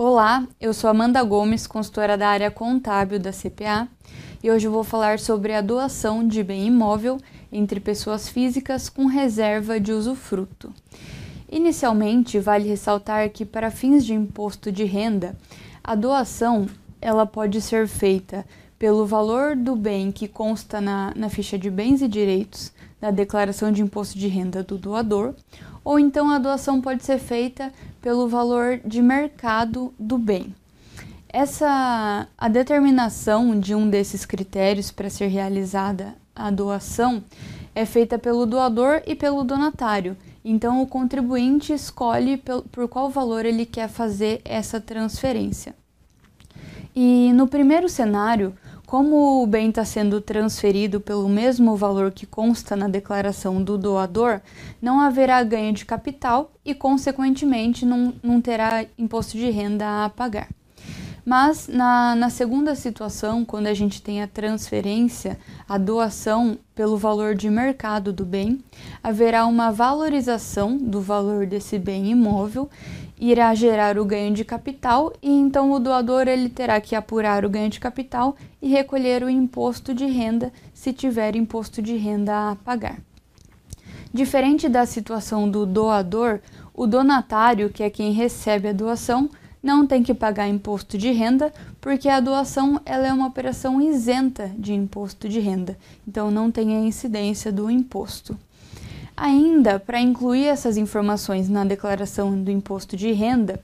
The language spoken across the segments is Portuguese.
Olá, eu sou Amanda Gomes, consultora da área contábil da CPA, e hoje eu vou falar sobre a doação de bem imóvel entre pessoas físicas com reserva de usufruto. Inicialmente, vale ressaltar que para fins de imposto de renda, a doação ela pode ser feita pelo valor do bem que consta na, na ficha de bens e direitos da declaração de imposto de renda do doador, ou então a doação pode ser feita pelo valor de mercado do bem. Essa a determinação de um desses critérios para ser realizada a doação é feita pelo doador e pelo donatário. Então o contribuinte escolhe por qual valor ele quer fazer essa transferência. E no primeiro cenário, como o bem está sendo transferido pelo mesmo valor que consta na declaração do doador, não haverá ganho de capital e, consequentemente, não, não terá imposto de renda a pagar. Mas na, na, segunda situação, quando a gente tem a transferência, a doação pelo valor de mercado do bem, haverá uma valorização do valor desse bem imóvel irá gerar o ganho de capital e então o doador ele terá que apurar o ganho de capital e recolher o imposto de renda se tiver imposto de renda a pagar. Diferente da situação do doador, o donatário, que é quem recebe a doação, não tem que pagar imposto de renda, porque a doação ela é uma operação isenta de imposto de renda, então não tem a incidência do imposto. Ainda, para incluir essas informações na declaração do imposto de renda,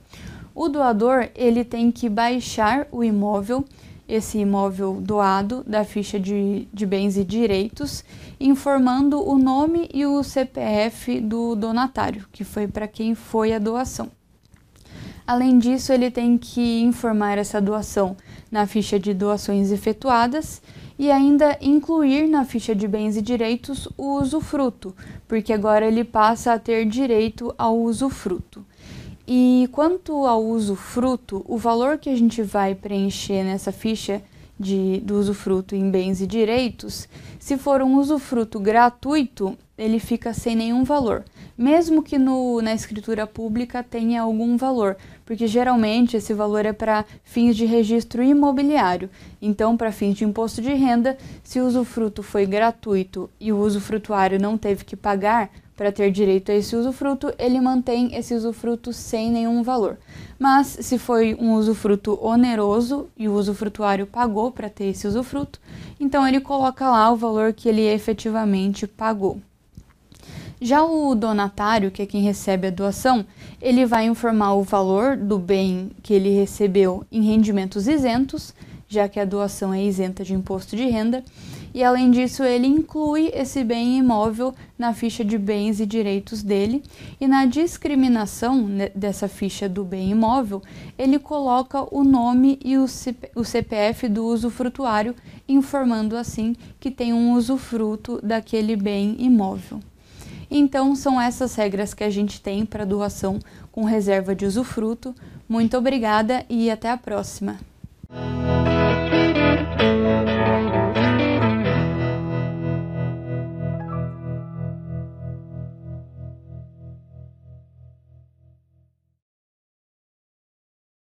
o doador ele tem que baixar o imóvel, esse imóvel doado, da ficha de, de bens e direitos, informando o nome e o CPF do donatário, que foi para quem foi a doação. Além disso, ele tem que informar essa doação na ficha de doações efetuadas e ainda incluir na ficha de bens e direitos o usufruto, porque agora ele passa a ter direito ao usufruto. E quanto ao usufruto, o valor que a gente vai preencher nessa ficha de, do usufruto em bens e direitos, se for um usufruto gratuito, ele fica sem nenhum valor, mesmo que no, na escritura pública tenha algum valor, porque geralmente esse valor é para fins de registro imobiliário. Então, para fins de imposto de renda, se o usufruto foi gratuito e o usufrutuário não teve que pagar, para ter direito a esse usufruto, ele mantém esse usufruto sem nenhum valor. Mas se foi um usufruto oneroso e o usufrutuário pagou para ter esse usufruto, então ele coloca lá o valor que ele efetivamente pagou. Já o donatário, que é quem recebe a doação, ele vai informar o valor do bem que ele recebeu em rendimentos isentos, já que a doação é isenta de imposto de renda, e além disso, ele inclui esse bem imóvel na ficha de bens e direitos dele, e na discriminação dessa ficha do bem imóvel, ele coloca o nome e o CPF do usufrutuário, informando assim que tem um usufruto daquele bem imóvel. Então, são essas regras que a gente tem para doação com reserva de usufruto. Muito obrigada e até a próxima!